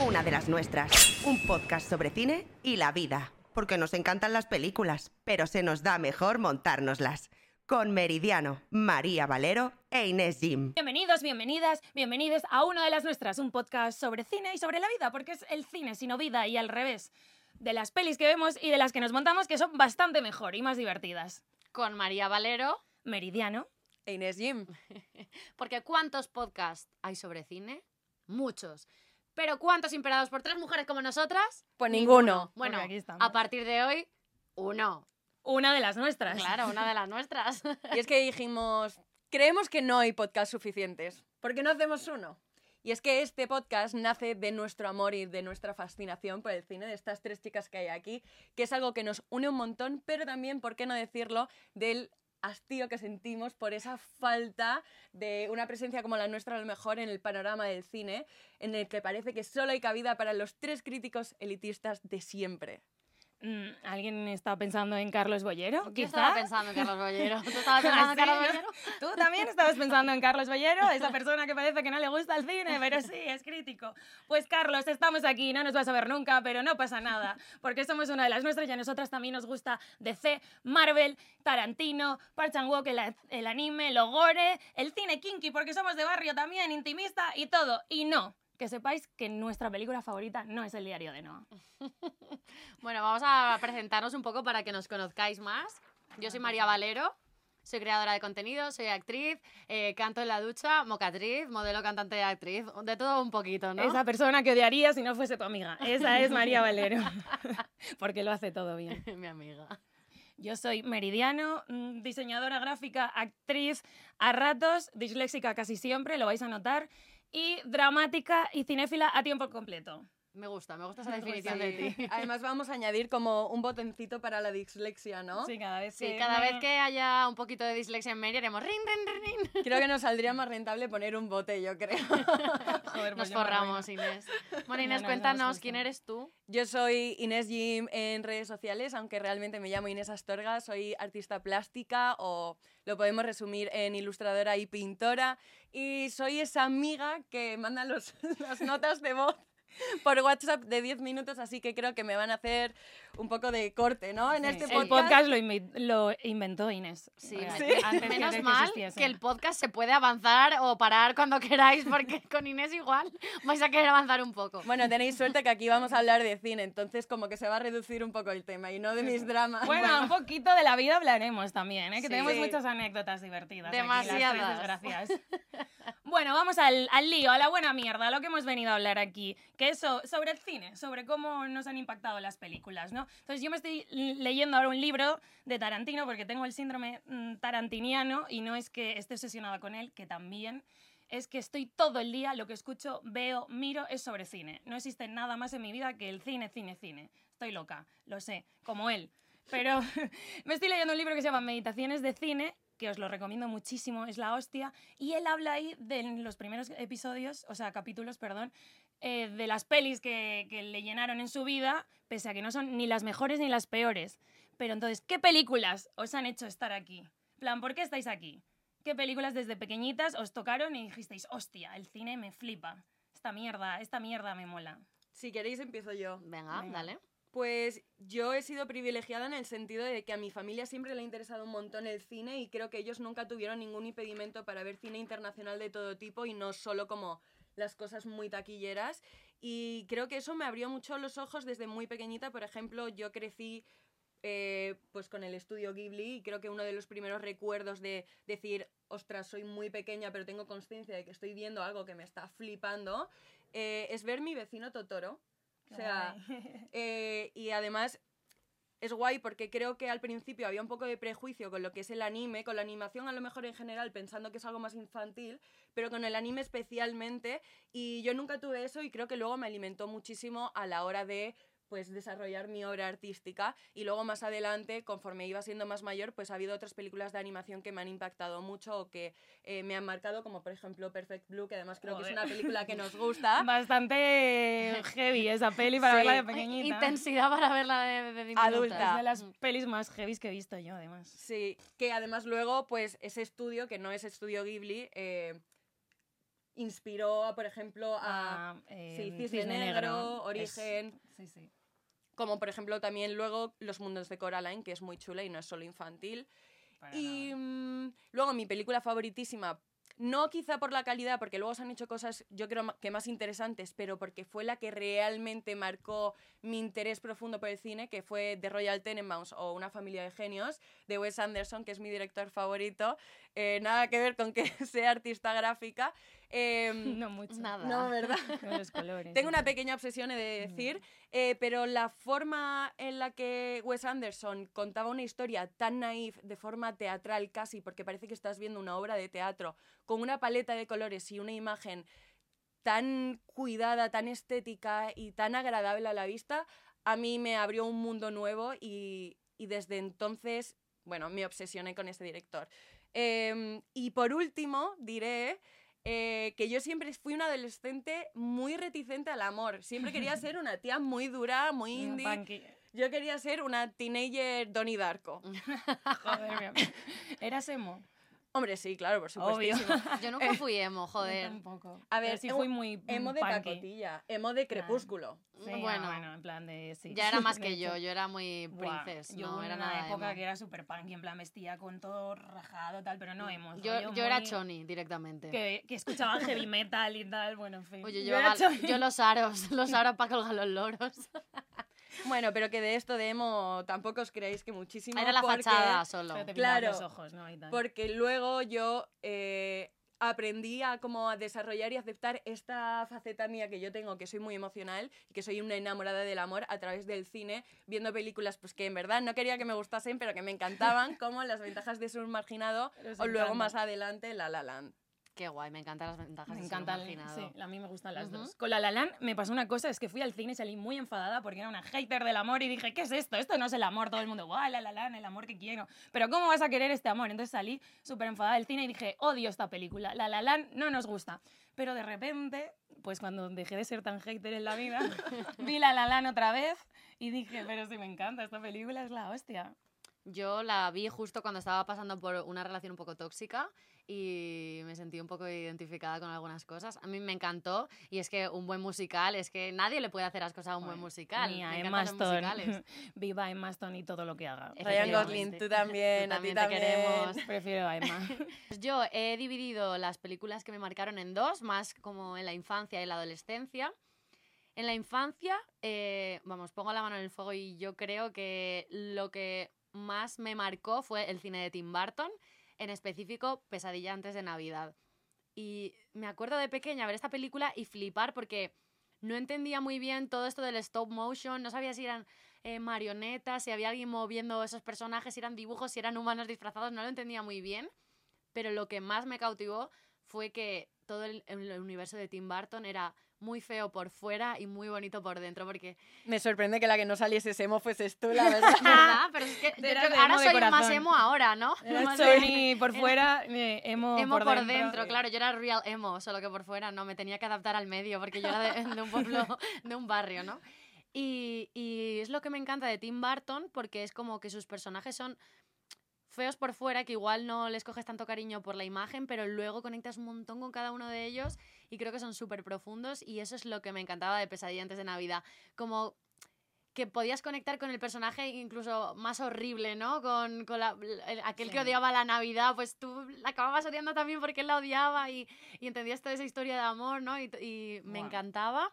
Una de las nuestras. Un podcast sobre cine y la vida. Porque nos encantan las películas, pero se nos da mejor montárnoslas. Con Meridiano, María Valero e Inés Jim. Bienvenidos, bienvenidas, bienvenidos a una de las nuestras, un podcast sobre cine y sobre la vida, porque es el cine sino vida y al revés. De las pelis que vemos y de las que nos montamos, que son bastante mejor y más divertidas. Con María Valero. Meridiano. E Inés Jim. Porque ¿cuántos podcasts hay sobre cine? Muchos. Pero ¿cuántos imperados por tres mujeres como nosotras? Pues ninguno. Bueno, Porque aquí estamos. a partir de hoy, uno. Una de las nuestras. Claro, una de las nuestras. Y es que dijimos, creemos que no hay podcasts suficientes. ¿Por qué no hacemos uno? Y es que este podcast nace de nuestro amor y de nuestra fascinación por el cine, de estas tres chicas que hay aquí, que es algo que nos une un montón, pero también, ¿por qué no decirlo?, del hastío que sentimos por esa falta de una presencia como la nuestra a lo mejor en el panorama del cine, en el que parece que solo hay cabida para los tres críticos elitistas de siempre. Mm, ¿Alguien está pensando en Carlos Bollero? Yo quizá? estaba pensando en Carlos Bollero. ¿Tú estabas pensando en Sí, Carlos. Bollero? Tú también estabas pensando en Carlos Bollero, esa persona que parece que no le gusta el cine, pero sí, es crítico. Pues Carlos, estamos aquí, no nos vas a ver nunca, pero no pasa nada, porque somos una de las nuestras y a nosotras también nos gusta DC, Marvel, Tarantino, Park Chan Wook, el, el anime, lo gore, el cine kinky, porque somos de barrio también, intimista y todo. Y no, que sepáis que nuestra película favorita no es El diario de Noah. Bueno, vamos a presentarnos un poco para que nos conozcáis más. Yo soy María Valero. Soy creadora de contenido, soy actriz, eh, canto en la ducha, mocatriz, modelo, cantante y actriz, de todo un poquito, ¿no? Esa persona que odiaría si no fuese tu amiga. Esa es María Valero, porque lo hace todo bien. Mi amiga. Yo soy Meridiano, mm, diseñadora gráfica, actriz a ratos, disléxica casi siempre, lo vais a notar, y dramática y cinéfila a tiempo completo. Me gusta, me gusta esa Pues definición de sí. ti. Además vamos a añadir como un botoncito para la dislexia, ¿no? Sí, cada vez Sí, que cada me- vez que haya un poquito de dislexia en Mary haremos rin, rin, rin, rin. Creo que nos saldría más rentable poner un bote, yo creo. Joder, pues Nos forramos, Inés. Bueno, Inés, no, no cuéntanos nos quién eres tú. Yo soy Inés Jim en redes sociales, aunque realmente me llamo Inés Astorga, soy artista plástica o lo podemos resumir en ilustradora y pintora. Y soy esa amiga que manda los, las notas de voz por WhatsApp de 10 minutos, así que creo que me van a hacer un poco de corte, ¿no? En Sí, este El podcast. podcast lo, lo inventó Inés. Sí, me- antes menos que mal que el podcast se puede avanzar o parar cuando queráis, porque con Inés igual vais a querer avanzar un poco. Bueno, tenéis suerte que aquí vamos a hablar de cine, entonces como que se va a reducir un poco el tema y no de mis dramas. Bueno, un poquito de la vida hablaremos también, ¿eh? que Sí. tenemos muchas anécdotas divertidas. aquí, las tres Demasiadas. desgracias. bueno, vamos al, al lío, a la buena mierda, a lo que hemos venido a hablar aquí, que es so- sobre el cine, sobre cómo nos han impactado las películas, ¿no? Entonces yo me estoy leyendo ahora un libro de Tarantino porque tengo el síndrome mm, tarantiniano y no es que esté obsesionada con él, que también es que estoy todo el día, lo que escucho, veo, miro, es sobre cine. No existe nada más en mi vida que el cine, cine, cine. Estoy loca, lo sé, como él. Pero me estoy leyendo un libro que se llama Meditaciones de Cine, que os lo recomiendo muchísimo, es la hostia, y él habla ahí de los primeros episodios, o sea, capítulos, perdón, eh, de las pelis que, que le llenaron en su vida, pese a que no son ni las mejores ni las peores. Pero entonces, ¿qué películas os han hecho estar aquí? En plan, ¿por qué estáis aquí? ¿Qué películas desde pequeñitas os tocaron y dijisteis, hostia, el cine me flipa? Esta mierda, esta mierda me mola. Si queréis empiezo yo. Venga, Venga. dale. Pues yo he sido privilegiada en el sentido de que a mi familia siempre le ha interesado un montón el cine y creo que ellos nunca tuvieron ningún impedimento para ver cine internacional de todo tipo y no solo como las cosas muy taquilleras. Y creo que eso me abrió mucho los ojos desde muy pequeñita. Por ejemplo, yo crecí eh, pues con el estudio Ghibli y creo que uno de los primeros recuerdos de decir, ostras, soy muy pequeña pero tengo conciencia de que estoy viendo algo que me está flipando, eh, es ver mi vecino Totoro. O sea, eh, y además es guay porque creo que al principio había un poco de prejuicio con lo que es el anime, con la animación a lo mejor en general pensando que es algo más infantil, pero con el anime especialmente. Y yo nunca tuve eso y creo que luego me alimentó muchísimo a la hora de pues desarrollar mi obra artística y luego más adelante, conforme iba siendo más mayor, pues ha habido otras películas de animación que me han impactado mucho o que eh, me han marcado, como por ejemplo Perfect Blue, que además creo que es Joder. una película que nos gusta. Bastante heavy esa peli para Sí. verla de pequeñita. Intensidad para verla de, de. Adulta. Es de las pelis más heavy que he visto yo, además. Sí, que además luego, pues ese estudio, que no es estudio Ghibli, eh, inspiró, a, por ejemplo, a Ah, eh, sí, Cisne Negro, Origen. Es- sí, sí. Como por ejemplo también luego Los Mundos de Coraline, que es muy chula y no es solo infantil. Para Y mm, luego mi película favoritísima, no quizá por la calidad, porque luego se han hecho cosas yo creo que más interesantes, pero porque fue la que realmente marcó mi interés profundo por el cine, que fue The Royal Tenenbaums o Una familia de genios, de Wes Anderson, que es mi director favorito. Eh, nada que ver con que sea artista gráfica. Em, No mucho. Nada. no, ¿verdad? Con los colores. Tengo una pequeña obsesión, he de decir, eh, pero la forma en la que Wes Anderson contaba una historia tan naif, de forma teatral casi, porque parece que estás viendo una obra de teatro, con una paleta de colores y una imagen tan cuidada, tan estética y tan agradable a la vista, a mí me abrió un mundo nuevo y, y desde entonces, bueno, me obsesioné con este director. Em, y por último, diré eh, que yo siempre fui una adolescente muy reticente al amor. Siempre quería ser una tía muy dura, muy indie. punky. Yo quería ser una teenager Donnie Darko. Joder, mi amor. ¿Eras emo? Hombre, sí, claro, por Obvio. supuesto. Yo nunca fui emo, Yo joder. tampoco. A Pero ver, sí emo- fui muy Emo de punky. pacotilla, emo de crepúsculo. Sí, Bueno. bueno, en plan de... Sí. Ya era más que yo, yo era muy Buah, princess, yo no era una nada época emo. que era súper punky, en plan vestía con todo rajado, tal, pero no emo. Yo, rollo yo era choni directamente. Que, que escuchaba heavy metal y tal, bueno, en fin. Oye, Yo yo, yo los aros, los aros para colgar los loros. Bueno, pero que de esto de emo tampoco os creáis que muchísimo. Era la porque- fachada solo. Pero te Claro, los ojos, ¿no? Y tal. Porque luego yo eh, aprendí a como a desarrollar y aceptar esta faceta mía que yo tengo, que soy muy emocional y que soy una enamorada del amor a través del cine, viendo películas pues que en verdad no quería que me gustasen, pero que me encantaban, como Las ventajas de ser un marginado o luego más adelante La La Land. Qué guay, me encantan las ventajas Me de ser encanta, el- marginado. sí, a mí me gustan las Ujú. dos. Con La La Land me pasó una cosa, es que fui al cine y salí muy enfadada porque era una hater del amor y dije, ¿qué es esto? Esto no es el amor, todo el mundo, guau, La La Land, el amor que quiero. Pero ¿cómo vas a querer este amor? Entonces salí súper enfadada del cine y dije, odio esta película, La La Land no nos gusta. Pero de repente, pues cuando dejé de ser tan hater en la vida, vi La La Land otra vez y dije, pero sí me encanta, esta película es la hostia. Yo la vi justo cuando estaba pasando por una relación un poco tóxica y me sentí un poco identificada con algunas cosas. A mí me encantó y es que un buen musical, es que nadie le puede hacer las cosas a un buen musical. Ni a me Emma Stone. musicales. Viva Emma Stone y todo lo que haga. Ryan. Gosling, tú también, Tú a ti también te también. queremos. Prefiero a Emma. Pues Yo he dividido las películas que me marcaron en dos, más como en la infancia y la adolescencia. En la infancia, eh, vamos, pongo la mano en el fuego y yo creo que lo que más me marcó fue el cine de Tim Burton, en específico Pesadilla antes de Navidad. Y me acuerdo de pequeña ver esta película y flipar porque no entendía muy bien todo esto del stop motion, no sabía si eran eh, marionetas, si había alguien moviendo esos personajes, si eran dibujos, si eran humanos disfrazados, no lo entendía muy bien pero lo que más me cautivó fue que todo el, el universo de Tim Burton era muy feo por fuera y muy bonito por dentro, porque... Me sorprende que la que no saliese emo fueses tú, la verdad. ¿Verdad? Pero es que yo creo que ahora soy más corazón. emo ahora, ¿no? Era Más Sony por fuera, eh, emo, Emo por, por, dentro. dentro, claro, yo era real emo, solo que por fuera no, me tenía que adaptar al medio porque yo era de, de un pueblo, de un barrio, ¿no? Y, y es lo que me encanta de Tim Burton porque es como que sus personajes son feos por fuera, que igual no les coges tanto cariño por la imagen, pero luego conectas un montón con cada uno de ellos y creo que son súper profundos y eso es lo que me encantaba de Pesadilla antes de Navidad, como que podías conectar con el personaje incluso más horrible, ¿no? Con, con la- el- aquel que Sí. odiaba la Navidad, pues tú la acababas odiando también porque él la odiaba y, y entendías toda esa historia de amor, ¿no? Y, y me encantaba.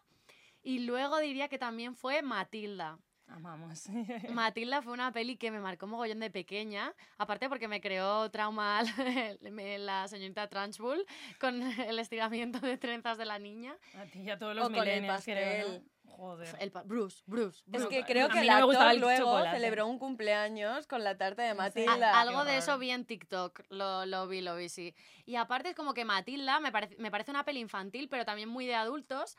Y luego diría que también fue Matilda. Amamos. Matilda fue una peli que me marcó mogollón de pequeña, aparte porque me creó trauma me- la señorita Trunchbull con el estiramiento de trenzas de la niña. A ti y a todos los O con el millennials, creo. ¿no? Joder. El Bruce, Bruce, Es que creo A que mí el no me gustaba actor el luego chocolate. celebró un cumpleaños con la tarta de A- Matilda. algo de eso vi en TikTok, lo, lo vi, lo vi, sí. Y aparte es como que Matilda me parece, me parece una peli infantil, pero también muy de adultos,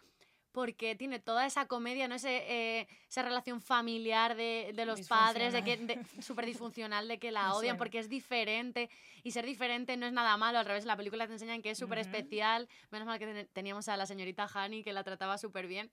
porque tiene toda esa comedia, ¿no? Ese, eh, esa relación familiar de, de los padres, de que súper disfuncional, de que la Me odian suena. porque es diferente. Y ser diferente no es nada malo, al revés, la película te enseñan que es súper especial. Menos mal que ten- teníamos a la señorita Hani que la trataba súper bien.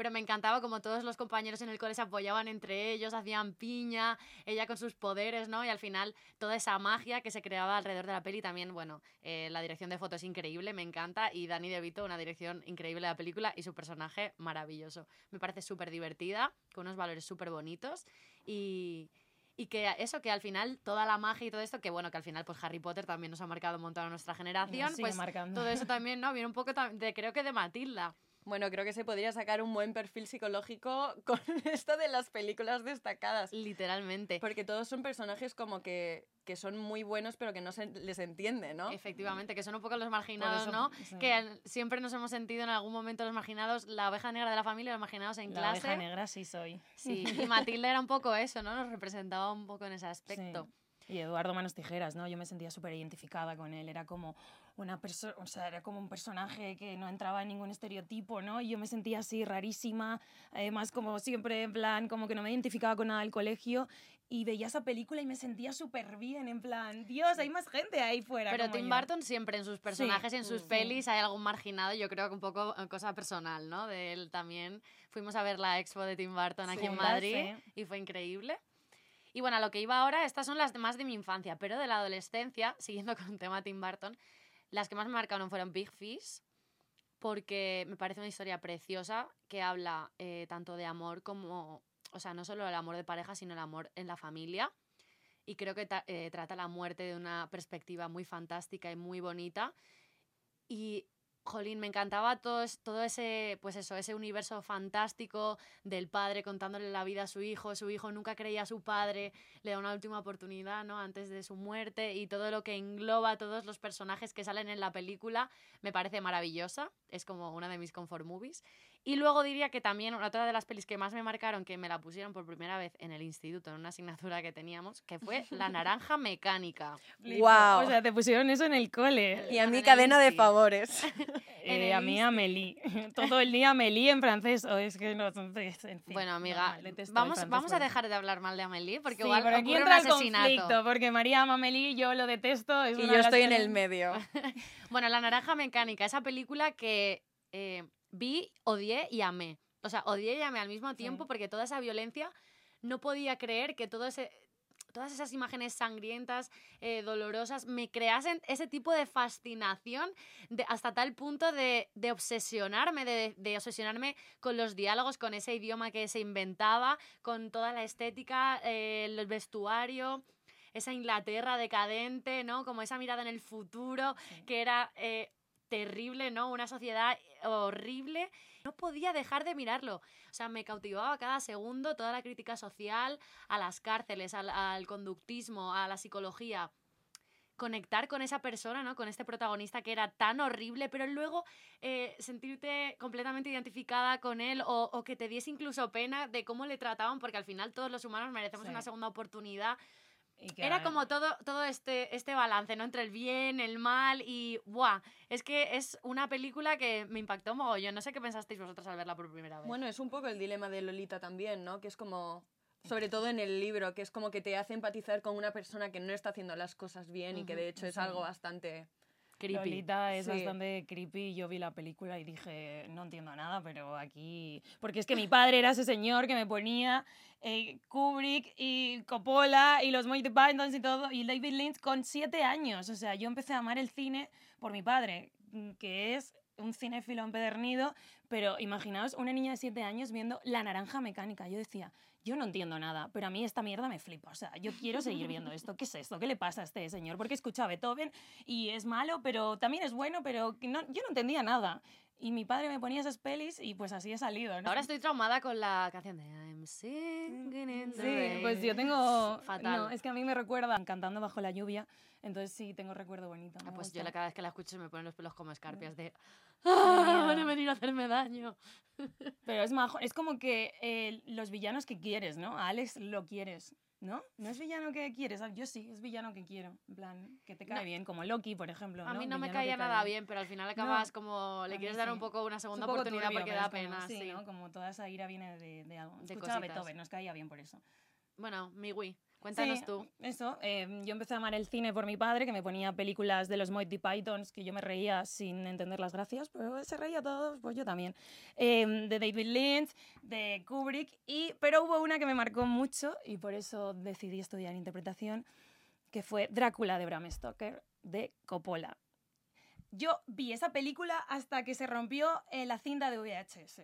Pero me encantaba como todos los compañeros en el cole se apoyaban entre ellos, hacían piña, ella con sus poderes, ¿no? Y al final toda esa magia que se creaba alrededor de la peli también, bueno, eh, la dirección de foto es increíble, me encanta, y Dani DeVito, una dirección increíble de la película y su personaje maravilloso. Me parece súper divertida, con unos valores súper bonitos y... Y que eso, que al final toda la magia y todo esto, que bueno, que al final pues Harry Potter también nos ha marcado un montón a nuestra generación, pues marcando. todo eso también, ¿no? Viene un poco de, creo que de Matilda. Bueno, creo que se podría sacar un buen perfil psicológico con esto de las películas destacadas. Literalmente. Porque todos son personajes como que, que son muy buenos, pero que no se les entiende, ¿no? Efectivamente, que son un poco los marginados, eso, ¿no? sí. Que siempre nos hemos sentido en algún momento los marginados, la oveja negra de la familia, los marginados en La clase. oveja negra sí soy. Sí, y Matilda era un poco eso, ¿no? Nos representaba un poco en ese aspecto. Sí. Y Eduardo Manos Tijeras, ¿no? Yo me sentía súper identificada con él. Era como una persona, o sea, era como un personaje que no entraba en ningún estereotipo, ¿no? Y yo me sentía así rarísima, además como siempre, en plan, como que no me identificaba con nada del colegio. Y veía esa película y me sentía súper bien, en plan, Dios, hay más gente ahí fuera. Pero como Tim yo". Burton siempre en sus personajes y en sus sí. pelis hay algún marginado, yo creo que un poco eh, cosa personal, ¿no? De él también. Fuimos a ver la expo de Tim Burton aquí Sí, en ¿verdad? Madrid Sí. y fue increíble. Y bueno, a lo que iba ahora, estas son las más de mi infancia, pero de la adolescencia, siguiendo con el tema Tim Burton, las que más me marcaron fueron Big Fish, porque me parece una historia preciosa que habla eh, tanto de amor como, o sea, no solo el amor de pareja, sino el amor en la familia. Y creo que eh, trata la muerte de una perspectiva muy fantástica y muy bonita. Y, jolín, me encantaba todo, todo ese, pues eso, ese universo fantástico del padre contándole la vida a su hijo. Su hijo nunca creía a su padre, le da una última oportunidad, ¿no? Antes de su muerte y todo lo que engloba todos los personajes que salen en la película me parece maravillosa. Es como una de mis comfort movies. Y luego diría que también otra de las pelis que más me marcaron, que me la pusieron por primera vez en el instituto, en una asignatura que teníamos, que fue La Naranja Mecánica. Guau. O sea, te pusieron eso en el cole. Y a En mí cadena de favores. Eh, a mí Amélie. Todo el día Amélie en francés. O es que no, en fin, Bueno, amiga, vamos, vamos a por- dejar de hablar mal de Amélie, porque sí, igual pero aquí ocurre entra un el asesinato. conflicto, porque María ama Amélie, yo lo detesto. es y una yo estoy en el medio. Bueno, La Naranja Mecánica, esa película que eh, vi, odié y amé. O sea, odié y amé al mismo tiempo porque toda esa violencia no podía creer que todo ese, todas esas imágenes sangrientas, eh, dolorosas, me creasen ese tipo de fascinación de, hasta tal punto de, de obsesionarme, de, de obsesionarme con los diálogos, con ese idioma que se inventaba, con toda la estética, eh, el vestuario. Esa Inglaterra decadente, ¿no? Como esa mirada en el futuro, que era eh, terrible, ¿no? Una sociedad horrible. No podía dejar de mirarlo. O sea, me cautivaba cada segundo toda la crítica social a las cárceles, al, al conductismo, a la psicología. Conectar con esa persona, ¿no? Con este protagonista que era tan horrible, pero luego eh, sentirte completamente identificada con él o, o que te diese incluso pena de cómo le trataban, porque al final todos los humanos merecemos Sí. una segunda oportunidad y que era como todo, todo este, este balance, ¿no? Entre el bien, el mal y... ¡Buah! Es que es una película que me impactó mogollón. No sé qué pensasteis vosotros al verla por primera vez. Bueno, es un poco el dilema de Lolita también, ¿no? Que es como, sobre todo en el libro, que es como que te hace empatizar con una persona que no está haciendo las cosas bien y que de hecho es sí. algo bastante... Creepy. Lolita es Sí. bastante creepy. Yo vi la película y dije, no entiendo nada, pero aquí... Porque es que mi padre era ese señor que me ponía eh, Kubrick y Coppola y los Monty Python y todo, y David Lynch con siete años. O sea, yo empecé a amar el cine por mi padre, que es un cinéfilo empedernido, pero imaginaos una niña de siete años viendo La Naranja Mecánica. Yo decía, yo no entiendo nada, pero a mí esta mierda me flipa. O sea, yo quiero seguir viendo esto. ¿Qué es esto? ¿Qué le pasa a este señor? Porque escucha a Beethoven y es malo, pero también es bueno, pero no, yo no entendía nada. Y mi padre me ponía esas pelis y pues así he salido. ¿no? Ahora estoy traumada con la canción de I'm singing in the Sí, rain. pues yo tengo... Fatal. No, es que a mí me recuerda cantando bajo la lluvia, entonces sí tengo recuerdo bonito. Ah, pues yo gusta. la- cada vez que la escucho se me ponen los pelos como escarpias de... ¡Ah! Van a venir a hacerme daño. Pero es majo, es como que eh, los villanos que quieres, ¿no? A Alex lo quieres, ¿no? No es villano que quieres, yo sí, es villano que quiero, en plan, que te cae No. bien, como Loki, por ejemplo. A mí no me caía nada bien, pero al final acabas como... a Le quieres dar sí. un poco una segunda un poco oportunidad turbio, porque da como- pena, sí. ¿no? Como toda esa ira viene de, de algo. De Escuchaba cositas. Beethoven, nos caía bien por eso. Bueno, mi Wii. Cuéntanos Sí, tú. Eso, eh, yo empecé a amar el cine por mi padre, que me ponía películas de los Monty Pythons, que yo me reía sin entender las gracias, pero se reía todos, pues yo también. Eh, de David Lynch, de Kubrick, y, pero hubo una que me marcó mucho y por eso decidí estudiar interpretación, que fue Drácula de Bram Stoker, de Coppola. Yo vi esa película hasta que se rompió eh, la cinta de VHS.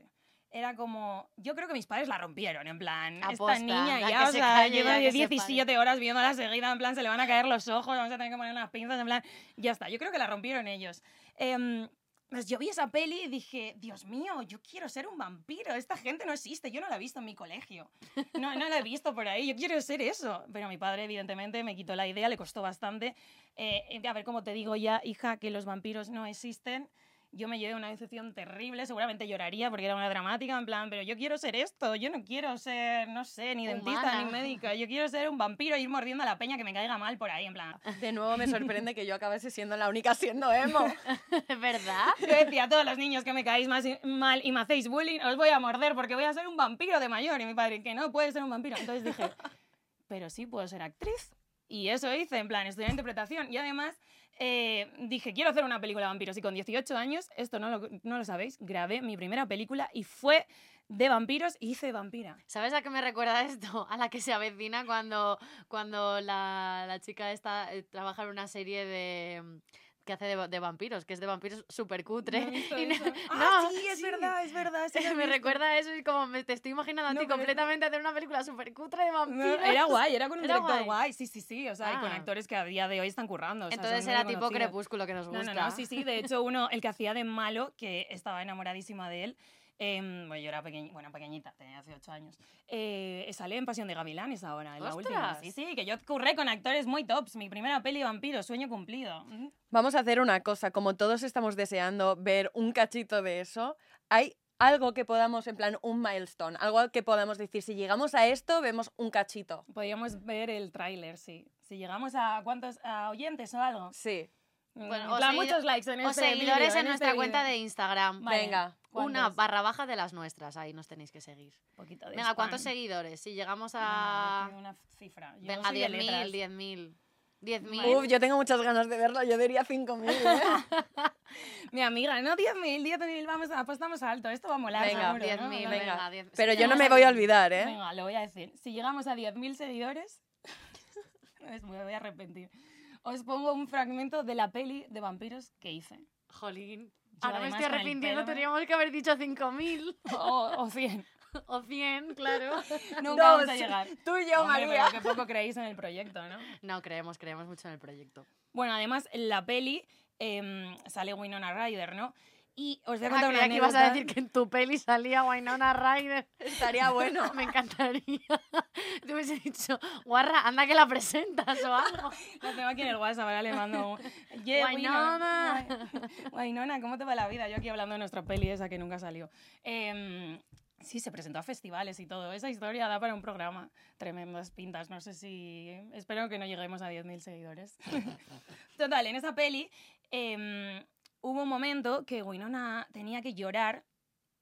Era como, yo creo que mis padres la rompieron, en plan, Aposta, esta niña ya o se sea, calle, lleva ya que se 17 horas viéndola seguida, en plan, se le van a caer los ojos, vamos a tener que poner unas pinzas, en plan, ya está, yo creo que la rompieron ellos. Em, pues yo vi esa peli y dije, Dios mío, yo quiero ser un vampiro, esta gente no existe, yo no la he visto en mi colegio, no, no la he visto por ahí, yo quiero ser eso. Pero mi padre, evidentemente, me quitó la idea, le costó bastante. Eh, a ver, como te digo ya, hija, que los vampiros no existen. Yo me llevé una decepción terrible, seguramente lloraría porque era una dramática, en plan, pero yo quiero ser esto, yo no quiero ser, no sé, ni dentista ni médica, yo quiero ser un vampiro y ir mordiendo a la peña que me caiga mal por ahí, en plan. De nuevo me sorprende que yo acabase siendo la única siendo emo. ¿Verdad? Yo decía a todos los niños que me caéis más y- mal y me hacéis bullying, os voy a morder porque voy a ser un vampiro de mayor. Y mi padre, que no puedes ser un vampiro. Entonces dije, pero sí puedo ser actriz. Y eso hice, en plan, estudiar interpretación. Y además eh, dije, quiero hacer una película de vampiros. Y con 18 años, esto no lo, no lo sabéis, grabé mi primera película y fue de vampiros y hice vampira. ¿Sabes a qué me recuerda esto? A la que se avecina cuando, cuando la, la chica esta eh, trabaja en una serie de que hace de, de vampiros, que es de vampiros súper cutre. No Y no- no, ah, sí, es sí. verdad, es verdad. sí me recuerda a eso y como me, te estoy imaginando a No, ti completamente hacer una película súper cutre de No, vampiros. era guay, era con un Era director guay. guay. sí, sí, sí, o sea, y con Ah. actores que a día de hoy están currando. o sea, Entonces era tipo crepúsculo que nos No, gusta. no, no, sí, sí. De hecho, uno, el que hacía de malo, que estaba enamoradísima de él, em, bueno, yo era pequeña, bueno, pequeñita, tenía 18 años, eh, sale en Pasión de Gavilanes ahora, en la última. Sí, sí, que yo curré con actores muy tops. Mi primera peli vampiro, sueño cumplido. Vamos a hacer una cosa, como todos estamos deseando ver un cachito de eso, hay algo que podamos, en plan, un milestone, algo que podamos decir, si llegamos a esto, vemos un cachito. Podríamos ver el tráiler, sí. Si llegamos a cuántos a oyentes o algo. Sí, Bueno, en o plan, muchos likes en O este seguidores vídeo, en nuestra este cuenta vídeo. de Instagram. Vale. venga. Una ¿Cuántos? barra baja de las nuestras, ahí nos tenéis que seguir. Poquito de Venga, ¿cuántos spam. seguidores? Si llegamos Ah, a... decid una cifra. Yo Venga, soy de 10.000, letras. 10.000. 10.000. Vale. Uf, yo tengo muchas ganas de verlo, yo diría 5.000, ¿eh? Mi amiga, no 10.000, 10.000, vamos, apostamos alto. Esto va a molar, Venga, seguro, 10.000, ¿no? venga, venga. 10. Pero Si yo no me a voy a 10.000. olvidar, ¿eh? Venga, lo voy a decir. Si llegamos a 10.000 seguidores, es- me voy a arrepentir. Os pongo un fragmento de la peli de vampiros que hice. Jolín. Yo Ahora me estoy arrepintiendo, pelo- teníamos que haber dicho 5.000 O, o 100. o 100, claro. Nunca Dos, vamos a llegar. Tú y yo, Hombre, María. pero que poco creéis en el proyecto, ¿no? No, creemos, creemos mucho en el proyecto. Bueno, además, en la peli em, sale Winona Ryder, ¿no? Y os voy a Ah, contar una creía que ibas a decir que en tu peli salía Winona Ryder. Estaría bueno. Me encantaría. Te hubiese dicho, guarra, anda que la presentas o algo. La tengo aquí en el WhatsApp, ahora le mando un... Yeah, Winona, ¿cómo te va la vida? Yo aquí hablando de nuestra peli esa que nunca salió. Em, sí, se presentó a festivales y todo. Esa historia da para un programa. Tremendas pintas. No sé si... Espero que no lleguemos a 10.000 seguidores. Total, en esa peli em, hubo un momento que Winona tenía que llorar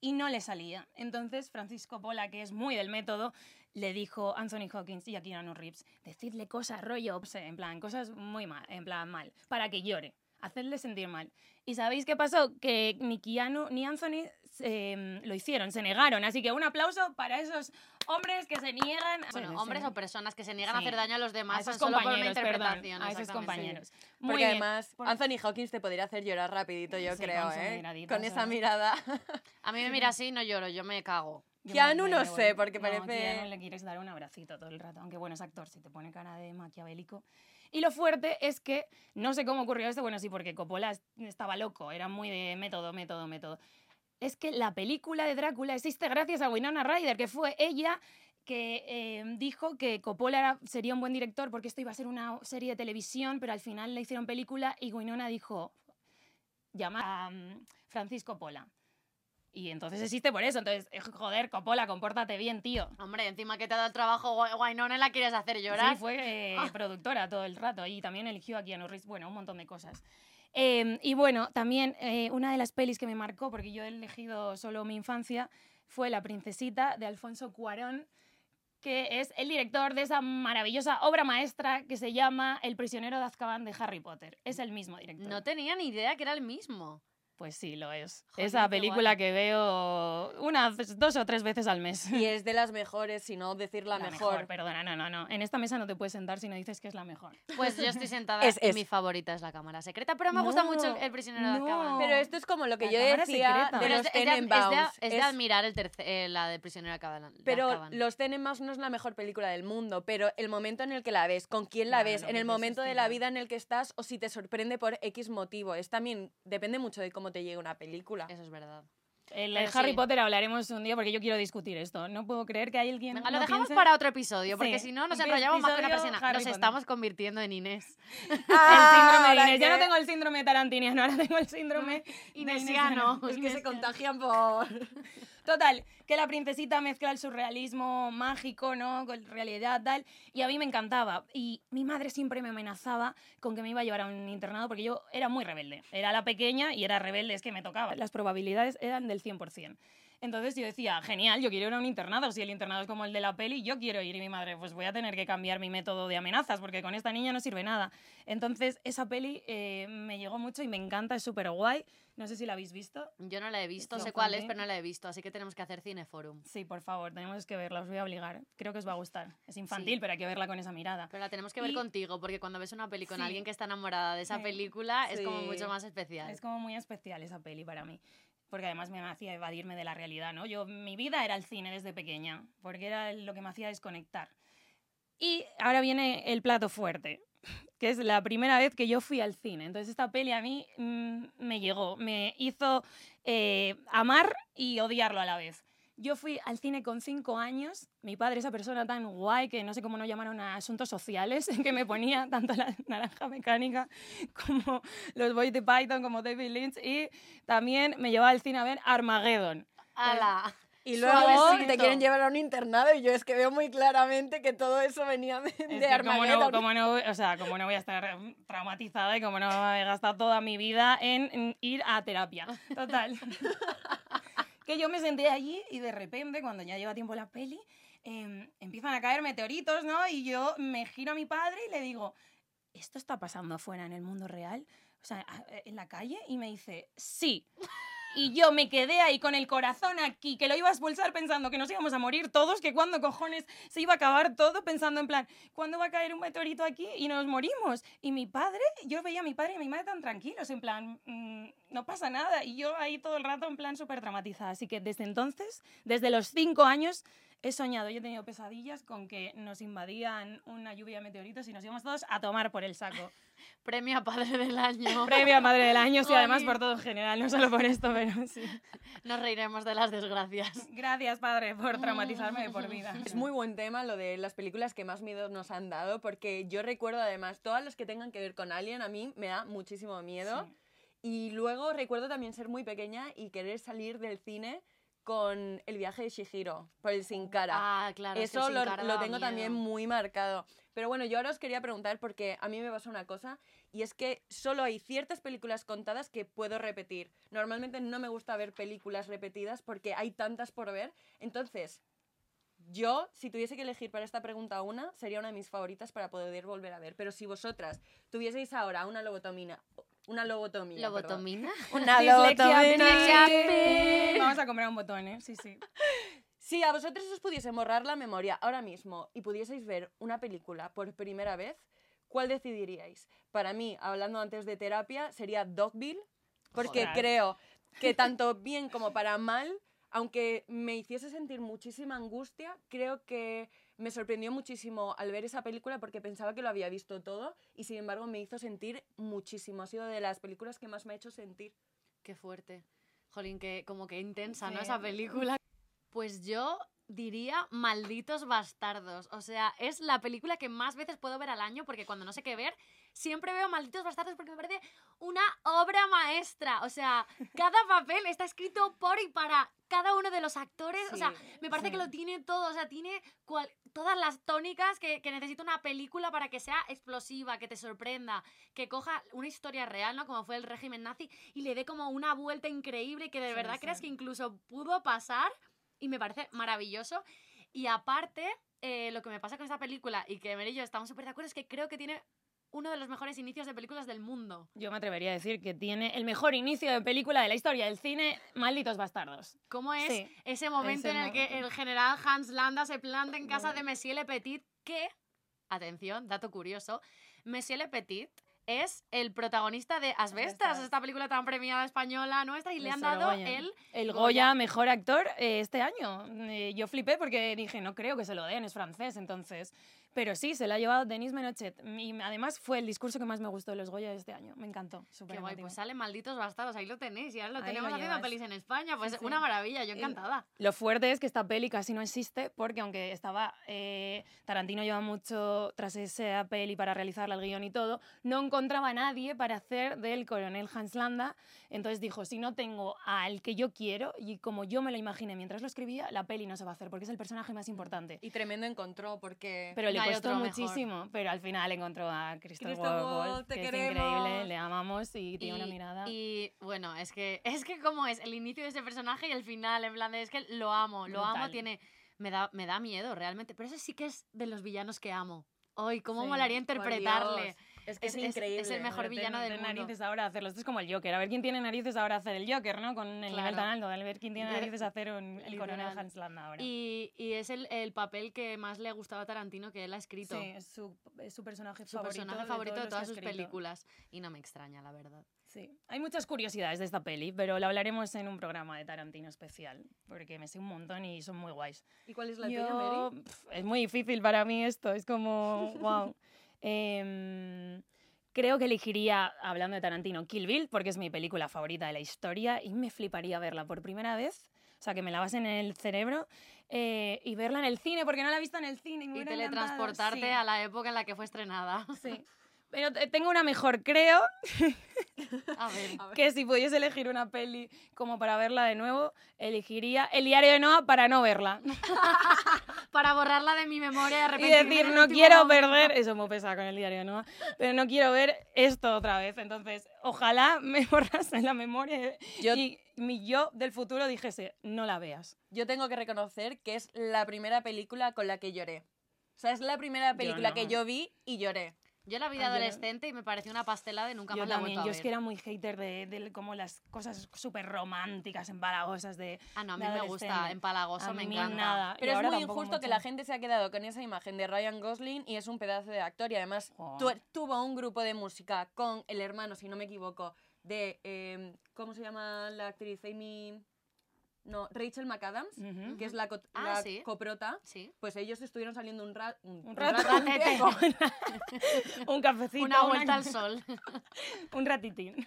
y no le salía. Entonces Francisco Pola, que es muy del método, le dijo a Anthony Hawkins y a Keanu Reeves, decidle cosas rollo, en plan, cosas muy mal, en plan mal, para que llore, hacerle sentir mal. ¿Y sabéis qué pasó? Que ni Keanu ni Anthony eh, lo hicieron, se negaron. Así que un aplauso para esos hombres que se niegan. a- Bueno, Sí, hombres sí. o personas que se niegan Sí. a hacer daño a los a demás esos tan solo por una compañeros, perdón, interpretación. a esos compañeros. Muy Porque bien. además, Por- Anthony Hawkins te podría hacer llorar rapidito, yo Sí, creo, con su ¿eh? Con esa mirada. A mí me mira así y no lloro, yo me cago. Keanu no sé, porque No, parece- Keanu le quieres dar un abracito todo el rato, aunque bueno, es actor, si te pone cara de maquiavélico. Y lo fuerte es que, no sé cómo ocurrió esto, bueno, sí, porque Coppola es- estaba loco, era muy de método, método, método. Es que la película de Drácula existe gracias a Winona Ryder, que fue ella que eh, dijo que Coppola sería un buen director porque esto iba a ser una serie de televisión, pero al final le hicieron película y Winona dijo, llama a mm, Francisco Pola. Y entonces existe por eso. Entonces, eh, joder, Coppola, compórtate bien, tío. Hombre, encima que te ha dado el trabajo, Wy- Wynonna la quieres hacer llorar. Sí, fue eh, productora todo el rato y también eligió a Keanu Reeves, bueno, un montón de cosas. Eh, y bueno, también eh, una de las pelis que me marcó, porque yo he elegido solo mi infancia, fue La Princesita de Alfonso Cuarón, que es el director de esa maravillosa obra maestra que se llama El prisionero de Azkaban de Harry Potter. Es el mismo director. No tenía ni idea que era el mismo. Pues sí, lo es. Esa película guay. que veo unas dos o tres veces al mes. Y es de las mejores, si no decir la, mejor. Perdona, no, no, no. En esta mesa no te puedes sentar si no dices que es la mejor. Pues yo estoy sentada Es- y mi favorita es la cámara secreta, pero me gusta mucho el prisionero de. Azkaban. Pero esto es como lo que La yo decía secreta. de Pero los es de, es de- es admirar el terce- eh, la de prisionero de Pero. Los Tenenbaums no es la mejor película del mundo, pero el momento en el que la ves, con quién la Claro, ves, en el momento de la vida en el que estás o si te sorprende por X motivo. Es también, depende mucho de cómo te llegue una película. Eso es verdad. El Pero Harry sí. Potter hablaremos un día porque yo quiero discutir esto. No puedo creer que hay alguien. Venga, no lo dejamos piense- para otro episodio, porque Sí, si no nos enrollamos más que una persona. Harry Nos Potter. estamos convirtiendo en Inés. El síndrome de Inés. Ya no tengo el síndrome tarantiniano, ahora tengo el síndrome de Inesiano. Es que se contagian por... Total, que la princesita mezcla el surrealismo mágico, ¿no? Con realidad, tal. Y a mí me encantaba. Y mi madre siempre me amenazaba con que me iba a llevar a un internado porque yo era muy rebelde. Era la pequeña y era rebelde, es que me tocaba. Las probabilidades eran del 100%. Entonces yo decía, genial, yo quiero ir a un internado. Si el internado es como el de la peli, yo quiero ir. Y mi madre, pues voy a tener que cambiar mi método de amenazas porque con esta niña no sirve nada. Entonces esa peli eh, me llegó mucho y me encanta, es súper guay. No sé si la habéis visto. Yo no la he visto, sé cuál es, pero no la he visto, así que tenemos que hacer cineforum. Sí, por favor, tenemos que verla, os voy a obligar. Creo que os va a gustar. Es infantil, Sí. pero hay que verla con esa mirada. Pero la tenemos que ver Y- contigo, porque cuando ves una peli con Sí. alguien que está enamorada de esa Sí. película, es como mucho más especial. Es como muy especial esa peli para mí. Porque además me hacía evadirme de la realidad, ¿no? Yo, mi vida era el cine desde pequeña, porque era lo que me hacía desconectar. Y ahora viene el plato fuerte, que es la primera vez que yo fui al cine. Entonces esta peli a mí mm, me llegó, me hizo eh, amar y odiarlo a la vez. Yo fui al cine con cinco años. Mi padre, esa persona tan guay que no sé cómo no llamaron a asuntos sociales, que me ponía tanto la naranja mecánica como los Boys de Python, como David Lynch. Y también me llevaba al cine a ver Armageddon. ¡Hala! Y luego Suavecito. te quieren llevar a un internado y yo es que veo muy claramente que todo eso venía de, Es de que como no, Armageddon. como no, o sea, como no voy a estar traumatizada y como no he gastado toda mi vida en, en ir a terapia. Total. que yo me senté allí y de repente, cuando ya lleva tiempo la peli, em, empiezan a caer meteoritos, ¿no? Y yo me giro a mi padre y le digo, ¿esto está pasando afuera en el mundo real? O sea, en la calle. Y me dice, sí. Y yo me quedé ahí con el corazón aquí, que lo iba a expulsar pensando que nos íbamos a morir todos, que cuando cojones se iba a acabar todo, pensando en plan, ¿cuándo va a caer un meteorito aquí y nos morimos? Y mi padre, yo veía a mi padre y a mi madre tan tranquilos, en plan, "Mm, no pasa nada. Y yo ahí todo el rato en plan súper traumatizada. Así que desde entonces, desde los cinco años, he soñado y he tenido pesadillas con que nos invadían una lluvia de meteoritos y nos íbamos todos a tomar por el saco. Premio a Padre del Año. Premio a Madre del Año, sí, además por todo en general, no solo por esto, pero sí. Nos reiremos de las desgracias. Gracias, padre, por traumatizarme de por vida. Es muy buen tema lo de las películas que más miedo nos han dado, porque yo recuerdo además, todas las que tengan que ver con Alien, a mí me da muchísimo miedo. Sí. Y luego recuerdo también ser muy pequeña y querer salir del cine con el viaje de Shihiro, por el Sin Cara. Ah, claro. es que Eso lo, lo tengo también muy marcado. Pero bueno, yo ahora os quería preguntar porque a mí me pasa una cosa y es que solo hay ciertas películas contadas que puedo repetir. Normalmente no me gusta ver películas repetidas porque hay tantas por ver. Entonces, yo, si tuviese que elegir para esta pregunta una, sería una de mis favoritas para poder volver a ver. Pero si vosotras tuvieseis ahora una lobotomía, una lobotomía, perdón. ¿Lobotomina? una lobotomía. Vamos a comprar un botón, ¿eh? Sí, sí. Si a vosotros os pudiese borrar la memoria ahora mismo y pudieseis ver una película por primera vez, ¿cuál decidiríais? Para mí, hablando antes de terapia, sería Dogville, porque Joder. creo que tanto bien como para mal, aunque me hiciese sentir muchísima angustia, creo que me sorprendió muchísimo al ver esa película porque pensaba que lo había visto todo y sin embargo me hizo sentir muchísimo. Ha sido de las películas que más me ha hecho sentir. Qué fuerte. Jolín, que como que intensa, ¿no? Esa película. Pues yo diría Malditos Bastardos. O sea, es la película que más veces puedo ver al año porque cuando no sé qué ver, siempre veo Malditos Bastardos porque me parece una obra maestra. O sea, cada papel está escrito por y para cada uno de los actores. o sea, me parece que lo tiene todo. O sea, tiene cual- todas las tónicas que, que necesita una película para que sea explosiva, que te sorprenda, que coja una historia real, ¿no? Como fue el régimen nazi y le dé como una vuelta increíble que de Sí, verdad creas que incluso pudo pasar y me parece maravilloso. Y aparte, eh, lo que me pasa con esta película y que Mary y yo estamos súper de acuerdo es que creo que tiene uno de los mejores inicios de películas del mundo. Yo me atrevería a decir que tiene el mejor inicio de película de la historia del cine, Malditos Bastardos. ¿Cómo es Sí. ese momento en Ese el que mo- el general Hans Landa se planta en casa de Monsieur Le Petit? Que, atención, dato curioso, Monsieur Le Petit es el protagonista de Asbestas, esta película tan premiada española nuestra, y le han dado el El Goya. Goya mejor actor eh, este año. Eh, yo flipé porque dije, no creo que se lo den, es francés, entonces. Pero sí, se lo ha llevado Denis Menochet. Y además fue el discurso que más me gustó de los Goya de este año. Me encantó. súper Qué guay, pues salen malditos bastardos, ahí lo tenéis, y ahora lo Ahí tenemos lo haciendo pelis en España, pues Sí, sí. una maravilla, yo encantada. Lo fuerte es que esta peli casi no existe porque aunque estaba eh, Tarantino lleva mucho tras esa peli para realizarla el guion y todo, no encontraba a nadie para hacer del coronel Hans Landa. Entonces dijo, si no tengo al que yo quiero y como yo me lo imaginé mientras lo escribía, la peli no se va a hacer porque es el personaje más importante. Y tremendo encontró porque... Pero le costó otro mejor. muchísimo, pero al final encontró a Christoph Christoph Waltz, que es queremos. increíble, le amamos y tiene una Y- mirada... Y bueno, es que es que como es el inicio de ese personaje y el final, en plan de, es que lo amo, lo amo, tiene me da me da miedo realmente, pero ese sí que es de los villanos que amo. Hoy cómo Sí, molaría Por interpretarle. Dios, Es que es, increíble. es el mejor villano ten- del ten mundo. narices ahora a hacerlo. Esto es como el Joker. A ver quién tiene narices ahora a hacer el Joker, ¿no? Con el nivel Claro. tan alto. A ver quién tiene narices a hacer un- el coronel literal. Hans Landa ahora. Y, y es el, el papel que más le gustaba a Tarantino que él ha escrito. Sí, es su, es su personaje Su favorito. personaje de favorito de todas sus películas. Y no me extraña, la verdad. Sí. Hay muchas curiosidades de esta peli, pero lo hablaremos en un programa de Tarantino especial, porque me sé un montón y son muy guays. ¿Y cuál es la tuya, Mary? Yo, pf, es muy difícil para mí esto, es como, wow. Creo que elegiría, hablando de Tarantino, Kill Bill, porque es mi película favorita de la historia y me fliparía verla por primera vez, o sea, que me la base en el cerebro eh, y verla en el cine, porque no la he visto en el cine. Y, me Y teletransportarte sí, a la época en la que fue estrenada. Sí. Pero te- tengo una mejor, creo, A ver. que si pudiese elegir una peli como para verla de nuevo, elegiría El diario de Noah para no verla. Para borrarla de mi memoria y Y decir, no quiero momento". perder, eso me pesa con el diario de Noah, pero no quiero ver esto otra vez. Entonces, ojalá me borrase la memoria Yo- y mi yo del futuro dijese, no la veas. Yo tengo que reconocer que es la primera película con la que lloré. O sea, es la primera película no. que yo vi y lloré. Yo la vi de Ah, adolescente y me pareció una pastelada y nunca yo más la he también, vuelto a yo ver. es que era muy hater de, de como las cosas súper románticas, empalagosas de... Ah, no, a mí de me gusta, empalagoso, A me mí encanta. nada. Pero Y es muy tampoco injusto que mucho. la gente se ha quedado con esa imagen de Ryan Gosling y es un pedazo de actor y además tu- tuvo un grupo de música con el hermano, si no me equivoco, de... eh, ¿Cómo se llama la actriz? Amy... No, Rachel McAdams, Ujú. que es la, co- Ah, la sí. coprota. Sí. Pues ellos estuvieron saliendo un, ra- un, Un rato. un cafecito. Una vuelta al sol. Un ratitín.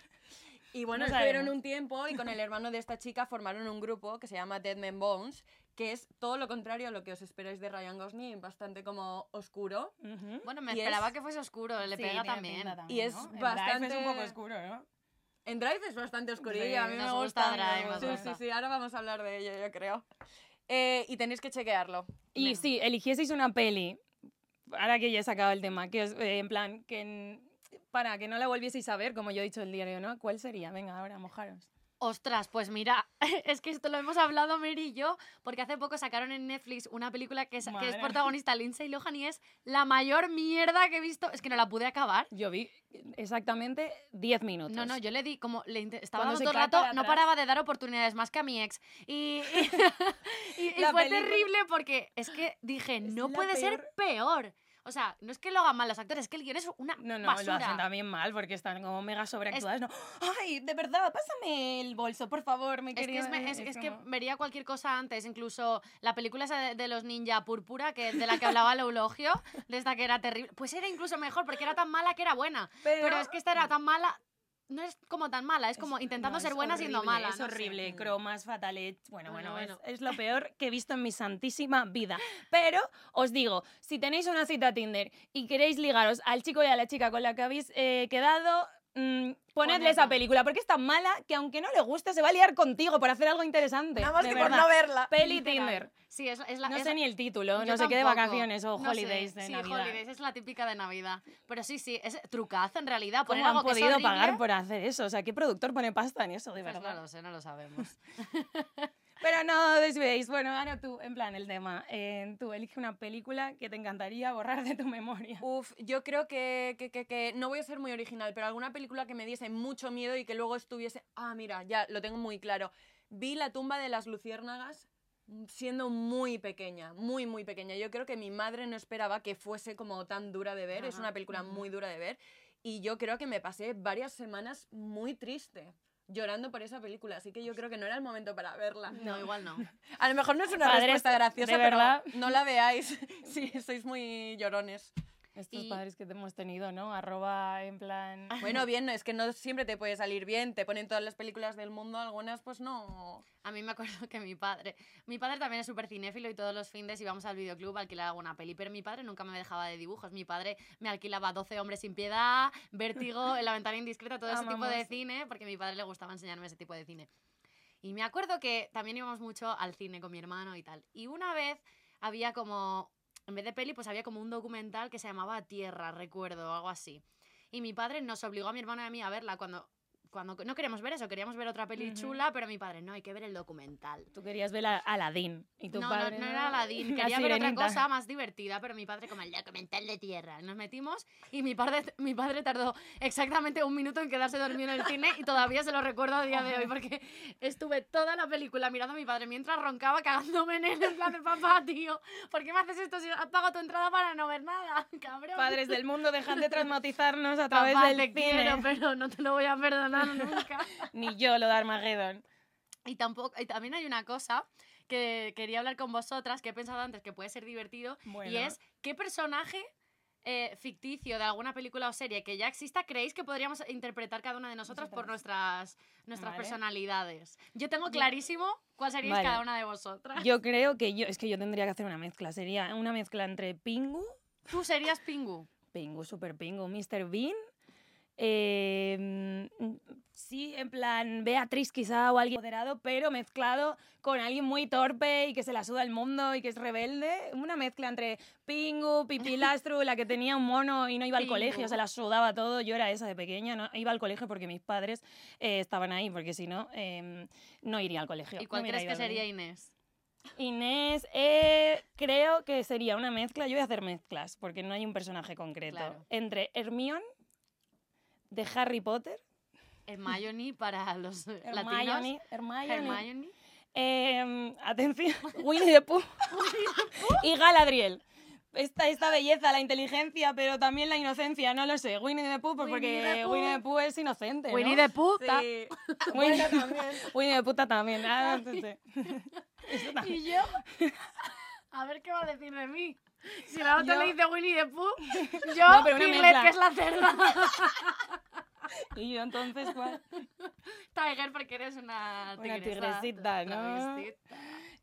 Y bueno, No estuvieron sabemos. un tiempo y con el hermano de esta chica formaron un grupo que se llama Dead Men Bones, que es todo lo contrario a lo que os esperáis de Ryan Gosling, bastante como oscuro. Ujú. Bueno, me Y esperaba es- que fuese oscuro, le Sí, pega también. pinta Y es ¿no? Bastante- es un poco oscuro, ¿no? En Drive es bastante oscurillo, Sí, a mí me gusta. Drive, sí, sí, sí, ahora vamos a hablar de ello, yo creo. Eh, y tenéis que chequearlo. Y si eligieseis una peli, ahora que ya he sacado el tema, que es eh, en plan, que para que no la volvieseis a ver, como yo he dicho el diario, ¿no? ¿Cuál sería? Venga, ahora, mojaros. Ostras, pues mira, es que esto lo hemos hablado Mary y yo, porque hace poco sacaron en Netflix una película que es, que es protagonista Lindsay Lohan y es la mayor mierda que he visto. Es que no la pude acabar. Yo vi exactamente 10 minutos. No, no, yo le di como le estaba Cuando dando todo el rato, no paraba de dar oportunidades más que a mi ex. Y, y, y- y La fue película- terrible porque es que dije, no puede ser peor. O sea, no es que lo hagan mal los actores, es que el guion es una No, no, basura. lo hacen también mal porque están como mega sobreactuadas. No, ay, de verdad, pásame el bolso, por favor, me Es que, es, que vería cualquier cosa antes, incluso la película esa de, de los ninja púrpura, que, de la que hablaba el eulogio, de esta que era terrible, pues era incluso mejor, porque era tan mala que era buena. Pero, es que esta era tan mala, no es como tan mala, es como intentando no, ser buena siendo mala. Es no sé. horrible, cromas, fatales. Bueno, Bueno, bueno, es- bueno. Es, lo peor que he visto en mi santísima vida. Pero os digo, si tenéis una cita Tinder y queréis ligaros al chico y a la chica con la que habéis eh, quedado, mm, ponedle esa película, porque es tan mala que aunque no le guste, se va a liar contigo por hacer algo interesante. Nada más de que por no verla. Peli. Tinder. Sí, es, es la... No es- sé ni el título, yo no sé qué de vacaciones o No sé. holidays de sí, Navidad. holidays, es la típica de Navidad. Pero sí, sí, es trucazo en realidad. ¿Cómo han podido pagar por hacer eso? O sea, ¿qué productor pone pasta en eso, de pues no lo sé, no lo sabemos. Pero no desviéis. Bueno, ahora tú, en plan, el tema. eh, tú elige una película que te encantaría borrar de tu memoria. Uf, yo creo que, que, que- que no voy a ser muy original, pero alguna película que me diese mucho miedo y que luego estuviese... Ah, mira, ya lo tengo muy claro. Vi La tumba de las luciérnagas siendo muy pequeña, muy, muy pequeña. Yo creo que mi madre no esperaba que fuese como tan dura de ver. Es una película muy dura de ver. Y yo creo que me pasé varias semanas muy triste. Llorando por esa película, así que yo creo que no era el momento para verla. No, igual no. A lo mejor no es una respuesta graciosa, de pero no la veáis. Sí, sois muy llorones. Estos Y- padres que hemos tenido, ¿no? Arroba, en plan... Bueno, bien, no, es que no siempre te puede salir bien. Te ponen todas las películas del mundo, algunas pues no. A mí me acuerdo que mi padre, mi padre también es súper cinéfilo y todos los fines íbamos al videoclub a alquilar alguna peli, pero mi padre nunca me dejaba de dibujos. Mi padre me alquilaba 12 hombres sin piedad, Vértigo, En la ventana indiscreta, todo ese tipo de cine, porque a mi padre le gustaba enseñarme ese tipo de cine. Y me acuerdo que también íbamos mucho al cine con mi hermano y tal. Y una vez había como, en vez de peli, pues había como un documental que se llamaba Tierra, recuerdo, o algo así. Y mi padre nos obligó a mi hermano y a mí a verla cuando... Cuando no queríamos ver eso, queríamos ver otra peli Ujú. chula, pero mi padre, no, hay que ver el documental. Tú querías ver a Aladdin. Y tu No, padre, no, no era Aladdin, La quería ver otra cosa más divertida, pero mi padre como el documental de tierra. Nos metimos y mi padre, mi padre tardó exactamente un minuto en quedarse dormido en el cine y todavía se lo recuerdo a día de hoy porque estuve toda la película mirando a mi padre mientras roncaba cagándome en él en plan de papá, tío, ¿por qué me haces esto si pagado tu entrada para no ver nada, cabrón? Padres del mundo, dejad de traumatizarnos a través Papá, del te cine. quiero, pero no te lo voy a perdonar nunca. Ni yo lo de Armageddon. Y, tampoco, y también hay una cosa que quería hablar con vosotras, que he pensado antes que puede ser divertido, y Bueno. es qué personaje eh, ficticio de alguna película o serie que ya exista creéis que podríamos interpretar cada una de nosotras por nuestras, nuestras Vale. personalidades. Yo tengo clarísimo cuál sería Vale. cada una de vosotras. Yo creo que yo, es que yo tendría que hacer una mezcla. Sería una mezcla entre Pingu, Tú serías Pingu. Pingu, Super Pingu, Mr. Bean. Eh, sí, en plan Beatriz quizá o alguien moderado, pero mezclado con alguien muy torpe y que se la suda el mundo y que es rebelde. Una mezcla entre Pingu, Pipilastru, la que tenía un mono y no iba al Pingu. colegio, se la sudaba todo. Yo era esa de pequeña, no iba al colegio porque mis padres eh, estaban ahí, porque si no, em, no iría al colegio. ¿Y cuál crees que sería. Inés? Inés, eh, creo que sería una mezcla. Yo voy a hacer mezclas porque no hay un personaje concreto. Claro. Entre Hermione de Harry Potter, Hermione para los eh, latinos. Hermione, Hermione, Hermione. em, atención, Winnie the Pooh y Galadriel. Esta, esta belleza, la inteligencia, pero también la inocencia, no lo sé. Winnie the Pooh, pues Winnie porque the Pooh. Winnie the Pooh es inocente. ¿no? Winnie the Pooh. Sí. Winnie, Winnie the Pooh también. Ah, también. ¿Y yo? A ver qué va a decir de mí. Si la otra Yo- le dice Winnie the Pooh, yo, No, una Piglet, que es la cerda. Y yo entonces, ¿cuál? Tiger, porque eres una Una tigresa. tigresita, ¿no?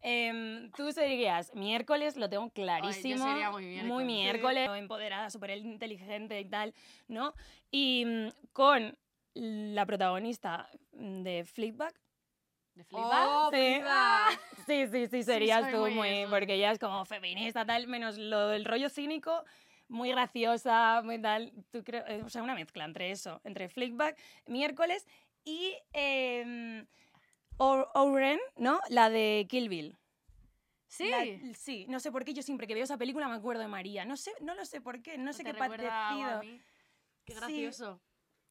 Em, tú serías miércoles, lo tengo clarísimo. sería muy miércoles. miércoles, empoderada, súper inteligente y tal, ¿no? Y mm, con la protagonista de Flipback. ¿De Fleabag? Oh, Sí. Fleabag. Sí, sí, sí, serías tú muy. Porque ella es como feminista, tal, menos lo del rollo cínico. Muy graciosa, muy tal. Tú creo, eh, o sea, una mezcla entre eso, entre Flickback, miércoles y O- Oren, ¿no? La de Kill Bill. Sí. La- sí, no sé por qué yo siempre que veo esa película me acuerdo de María. No sé, no lo sé por qué, no sé ¿Te qué parecido. Qué Sí.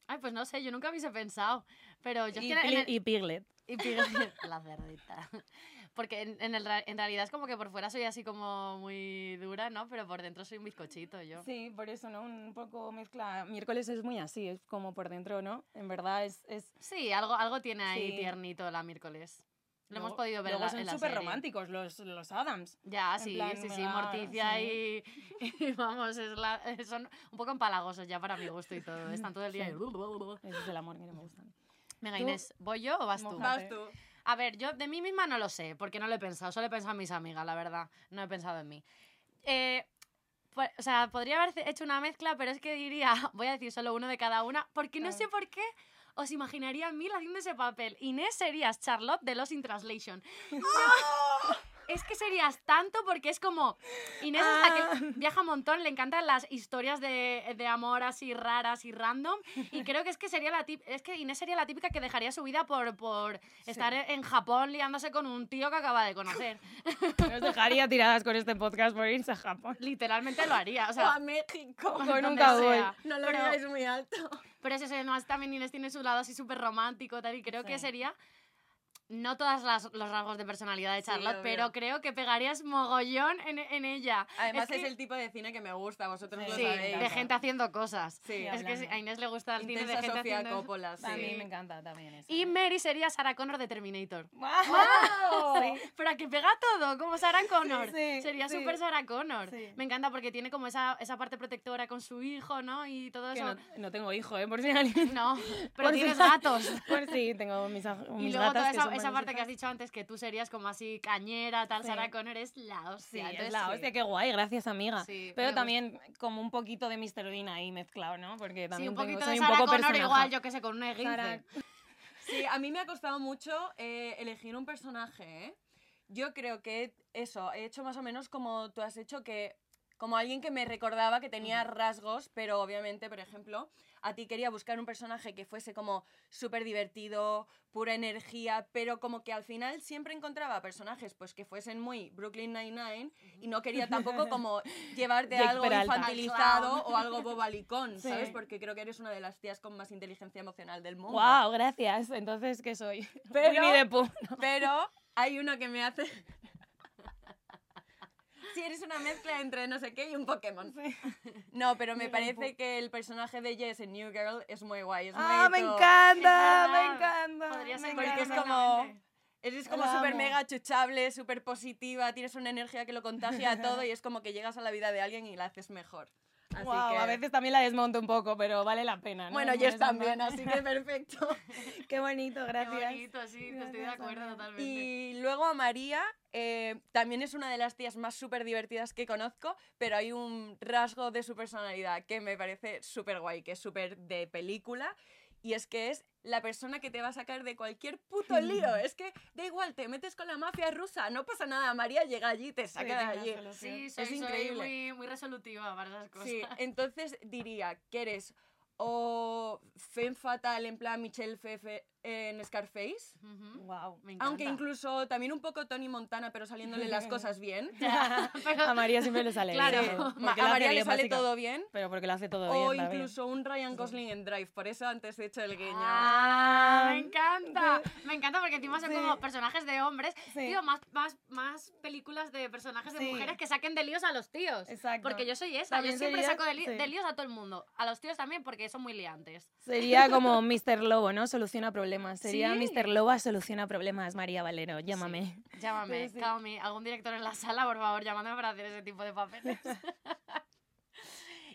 Ay, pues no sé, yo nunca hubiese pensado. Pero yo es Y, que en Pili- el- y Piglet. Y Piglet, la cerdita. Porque en, en el en realidad es como que por fuera soy así como muy dura, ¿no? Pero por dentro soy un bizcochito yo. Sí, por eso, ¿no? Un poco mezcla. Miércoles es muy así, es como por dentro, ¿no? En verdad es. es Sí, algo, algo tiene ahí Sí. tiernito la miércoles. Lo hemos luego- podido ver Luego la, son en la súper románticos los, los Adams. Ya, sí, plan, sí, sí, da- Morticia sí. y, y vamos, es la- son un poco empalagosos ya para mi gusto y todo. Están todo el día. Sí. y- Ese es el amor que no me gusta. Venga, Tú, Inés, ¿voy yo o vas tú? moja. Vas tú. A ver, yo de mí misma no lo sé, porque no lo he pensado. Solo he pensado en mis amigas, la verdad. No he pensado en mí. Eh, pues, o sea, podría haber hecho una mezcla, pero es que diría, voy a decir solo uno de cada una, porque no sé por qué os imaginaría a mí haciendo ese papel. Inés serías Charlotte de Los in Translation. es que serías tanto porque es como. Inés es la Ah. que viaja un montón, le encantan las historias de, de amor así raras y random. Y creo que es que sería la tip- es que Inés sería la típica que dejaría su vida por, por estar en Japón liándose con un tío que acaba de conocer. Os dejaría tiradas con este podcast por irse a Japón. Literalmente lo haría. O O a sea, México. Un cowboy. sea. No lo Pero- muy alto. Pero eso, además también Inés tiene su lado así súper romántico tal, y creo que Sí. sería... No todos los rasgos de personalidad de Sí, Charlotte, obvio. pero creo que pegarías mogollón en, en ella. Además es, que- el tipo de cine que me gusta, vosotros Sí, lo Sí, sabéis. de gente haciendo cosas. Sí. Es que hablando. a Inés le gusta el cine de Intensa gente Sofía haciendo... Coppola, sí. A mí me encanta también eso. Y Mary sería Sarah Connor de Terminator. Sí, pero a que pega todo, como Sarah Connor. Sí, Sería sí. súper Sarah Connor. Sí. Me encanta porque tiene como esa, esa parte protectora con su hijo, ¿no? Y todo Que eso. no, no tengo hijo, ¿eh? Por si alguien... No, pero Por si- tienes gatos. Pues sí, tengo mis, aj- Y mis luego gatas toda que esa, son esa parte que has dicho antes, que tú serías como así cañera, tal, Sí. Sarah Connor es la Sí, hostia. es la sí. hostia, qué guay, gracias amiga. Sí, Pero gusta. también como un poquito de Mr. Bean ahí mezclado, ¿no? Porque Sí, también un tengo- poquito soy de un Sarah poco Connor personaje. igual, yo que sé, con un esguince. Sí, a mí me ha costado mucho eh, elegir un personaje, ¿eh? Yo creo que eso, he hecho más o menos como tú has hecho, que como alguien que me recordaba que tenía rasgos, pero obviamente, por ejemplo, a ti quería buscar un personaje que fuese como súper divertido, pura energía, pero como que al final siempre encontraba personajes pues que fuesen muy Brooklyn Nine-Nine y no quería tampoco como llevarte Jake algo Peralta. infantilizado o algo bobalicón, Sí. ¿sabes? Porque creo que eres una de las tías con más inteligencia emocional del mundo. Wow, gracias. Entonces, ¿qué soy? Pero-. Pero hay uno que me hace. Sí, eres una mezcla entre no sé qué y un Pokémon. No, pero me parece que el personaje de Jess en New Girl es muy guay. Es ¡Ah, muy me encanta! Es ¡Me encanta! Podría me ser Porque es como. Eres como súper mega chuchable, súper positiva, tienes una energía que lo contagia a todo y es como que llegas a la vida de alguien y la haces mejor. Así Guau, que... a veces también la desmonto un poco, pero vale la pena, ¿no? Bueno, esa también, así que perfecto. Qué bonito, Qué gracias. bonito, sí, estoy de acuerdo totalmente. Y luego a María, eh, también es una de las tías más súper divertidas que conozco, pero hay un rasgo de su personalidad que me parece súper guay, que es súper de película, y es que es la persona que te va a sacar de cualquier puto lío. Es que da igual, te metes con la mafia rusa, no pasa nada, María llega allí y te saca de allí. Sí, soy, Es soy increíble. muy, muy resolutiva para esas cosas. Sí, entonces diría que eres o femme fatal en plan Michelle Pfeiffer en Scarface. Wow. Me encanta. aunque incluso también un poco Tony Montana, pero saliéndole las cosas bien. Pero- A María siempre le sale Claro. bien. A María le sale básica- todo bien. Pero porque lo hace todo O bien también. incluso un Ryan Gosling en Drive, por eso antes he hecho el guiño. Ah, me encanta. Me encanta porque encima son Sí. como personajes de hombres. Sí. Tío, más, más, más películas de personajes de Sí. mujeres que saquen de líos a los tíos. Exacto. Porque yo soy esa. También yo siempre sería- saco de, li- sí. de líos a todo el mundo. A los tíos también porque son muy liantes. Sería como Mr. Lobo, ¿no? Soluciona problemas. Sería Sí. Mr. Lobo soluciona problemas, María Valero. Llámame. Llámame, Sí, sí. call me. Algún director en la sala, por favor, llamándome para hacer ese tipo de papeles.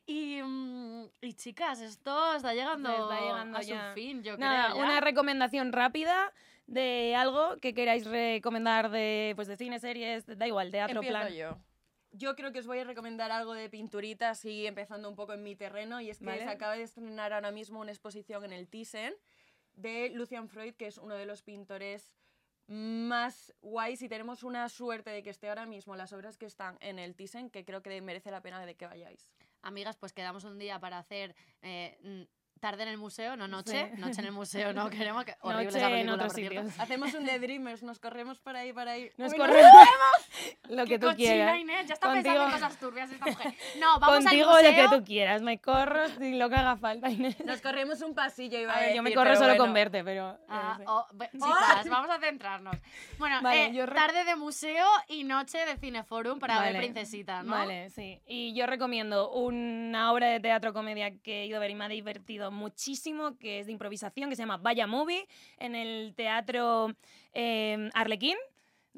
y, mm, y chicas, esto está llegando, está llegando a ya. su fin, yo Nada, creo. ya. una recomendación rápida de algo que queráis recomendar de, pues de cine, series, da igual, teatro, Empiezo plan. yo. Yo creo que os voy a recomendar algo de pinturita, así empezando un poco en mi terreno, y es que Vale. se acaba de estrenar ahora mismo una exposición en el Thyssen de Lucian Freud, que es uno de los pintores más guays y tenemos una suerte de que esté ahora mismo las obras que están en el Thyssen, que creo que merece la pena de que vayáis. Amigas, pues quedamos un día para hacer eh, tarde en el museo, no noche. Sí. Noche en el museo, no queremos que. Horrible Noche esa en otros sitios. Hacemos un The Dreamers, nos corremos por ahí, para ahí. Nos no. corremos lo que tú quieras. Inés, ya está pensando en Contigo- cosas turbias esta mujer. No, vamos Contigo al lo museo. que tú quieras. Me corro sin lo que haga falta, Inés. Nos corremos un pasillo, iba A a ver, yo me decir, corro solo bueno. con verte, pero... eh, Ah, sí. oh, ve- chicas, vamos a centrarnos. Bueno, Vale, eh, yo tarde de museo y noche de cineforum para ver Vale. Princesita, ¿no? Vale, sí. Y yo recomiendo una obra de teatro comedia que he ido a ver y me ha divertido muchísimo, que es de improvisación, que se llama Vaya Movie, en el teatro eh, Arlequín,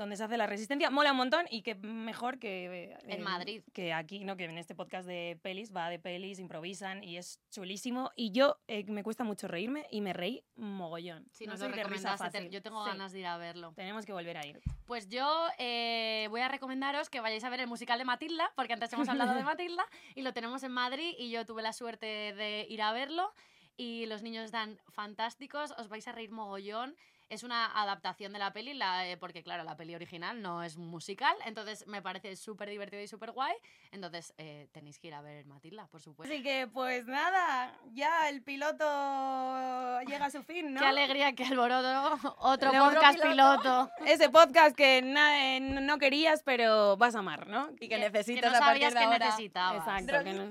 donde se hace la resistencia. Mola un montón y que mejor que... eh, En Madrid. Que aquí, ¿no? Que en este podcast de pelis, va de pelis, improvisan y es chulísimo. Y yo eh, me cuesta mucho reírme y me reí mogollón. Si no nos soy lo de risa fácil. yo tengo Sí. ganas de ir a verlo. Tenemos que volver a ir. Pues yo eh, voy a recomendaros que vayáis a ver el musical de Matilda, porque antes hemos hablado de Matilda y lo tenemos en Madrid y yo tuve la suerte de ir a verlo y los niños están fantásticos, os vais a reír mogollón. Es una adaptación de la peli, la, eh, porque claro, la peli original no es musical, entonces me parece súper divertido y súper guay. Entonces eh, tenéis que ir a ver Matilda, por supuesto. Así que, pues nada, ya el piloto llega a su fin, ¿no? Qué alegría que alboroto, otro El podcast otro piloto. Ese podcast que na- eh, no querías, pero vas a amar, ¿no? Y que Que necesitas no a partir sabías de que ahora. necesitabas. Exacto. que no-.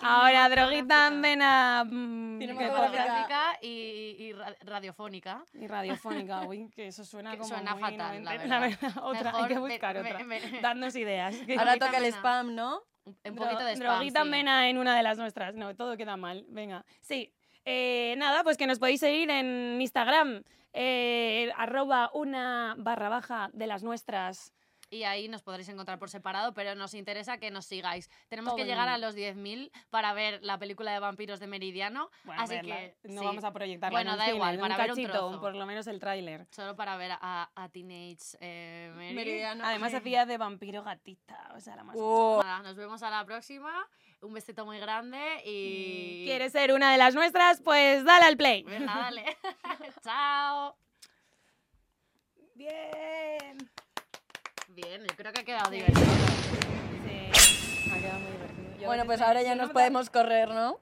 Ahora, droguita en vena. mm, y, y ra- radiofónica. Y radiofónica, uy, que eso suena Que como suena muy fatal, la noventa- verdad. Otra, hay Mejor que buscar me- otra. me- ideas. que- Ahora toca el spam, ¿no? Un un poquito de spam, Droguita sí. mena en una de las nuestras. No, todo queda mal. Venga. Sí. Eh, nada, pues que nos podéis seguir en Instagram. eh, arroba una barra baja de las nuestras. Y ahí nos podréis encontrar por separado, pero nos interesa que nos sigáis. Tenemos Todo que llegar a los 10.000 para ver la película de vampiros de Meridiano. Bueno, así verla. que no sí, vamos a proyectarla Bueno, en da cine, igual, un para ver un cachito, trozo. por lo menos el tráiler. Solo para ver a, a Teenage eh. Meridiano. Además hacía de vampiro gatita, o sea, la más... Oh. Nada, nos vemos a la próxima. Un besito muy grande y... ¿Quieres ser una de las nuestras? Pues dale al play. Venga, dale. Chao. Bien. Bien, yo creo que ha quedado divertido. Sí. Ha quedado muy divertido. Yo Bueno, pues ahora ya nos no- podemos correr, ¿no?